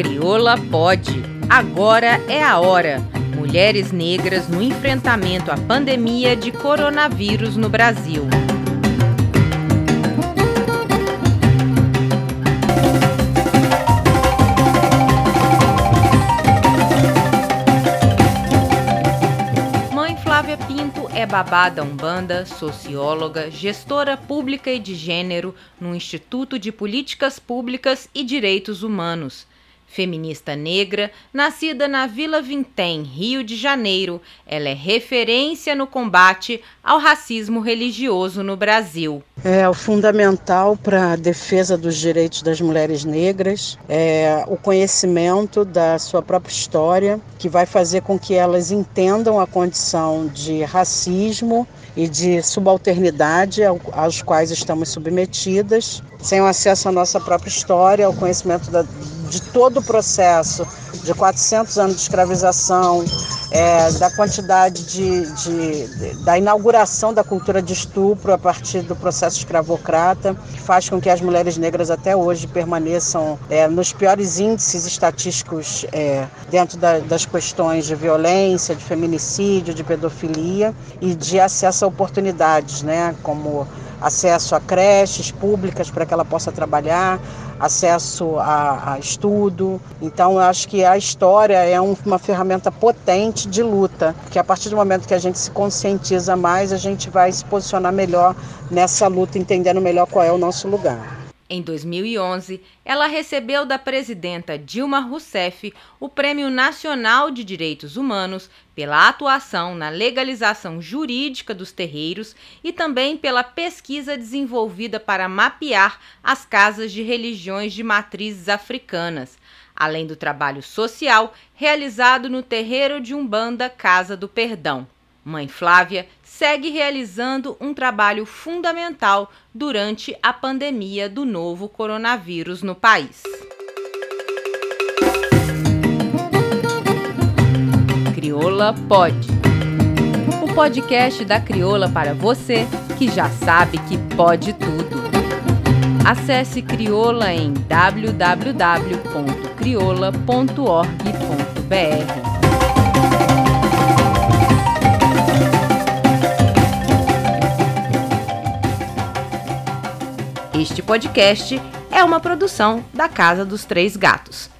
Crioula pode. Agora é a hora. Mulheres negras no enfrentamento à pandemia de coronavírus no Brasil. Mãe Flávia Pinto é babada umbanda, socióloga, gestora pública e de gênero no Instituto de Políticas Públicas e Direitos Humanos. Feminista negra, nascida na Vila Vintém, Rio de Janeiro, ela é referência no combate ao racismo religioso no Brasil. É o fundamental para a defesa dos direitos das mulheres negras, é o conhecimento da sua própria história, que vai fazer com que elas entendam a condição de racismo e de subalternidade aos quais estamos submetidas, sem o acesso à nossa própria história, ao conhecimento da, de todo o processo de 400 anos de escravização, é, da quantidade de, de, de, da inauguração da cultura de estupro a partir do processo escravocrata, que faz com que as mulheres negras até hoje permaneçam é, nos piores índices estatísticos é, dentro da, das questões de violência, de feminicídio, de pedofilia e de acesso a oportunidades, né, como acesso a creches públicas para que ela possa trabalhar, acesso a, a estudo. Então, eu acho que a história é um, uma ferramenta potente de luta, que a partir do momento que a gente se conscientiza mais, a gente vai se posicionar melhor nessa luta, entendendo melhor qual é o nosso lugar. Em 2011, ela recebeu da presidenta Dilma Rousseff o Prêmio Nacional de Direitos Humanos pela atuação na legalização jurídica dos terreiros e também pela pesquisa desenvolvida para mapear as casas de religiões de matrizes africanas, além do trabalho social realizado no terreiro de Umbanda Casa do Perdão. Mãe Flávia segue realizando um trabalho fundamental durante a pandemia do novo coronavírus no país. Crioula Pode. O podcast da Crioula para você que já sabe que pode tudo. Acesse Crioula em www.crioula.org.br. Este podcast é uma produção da Casa dos Três Gatos.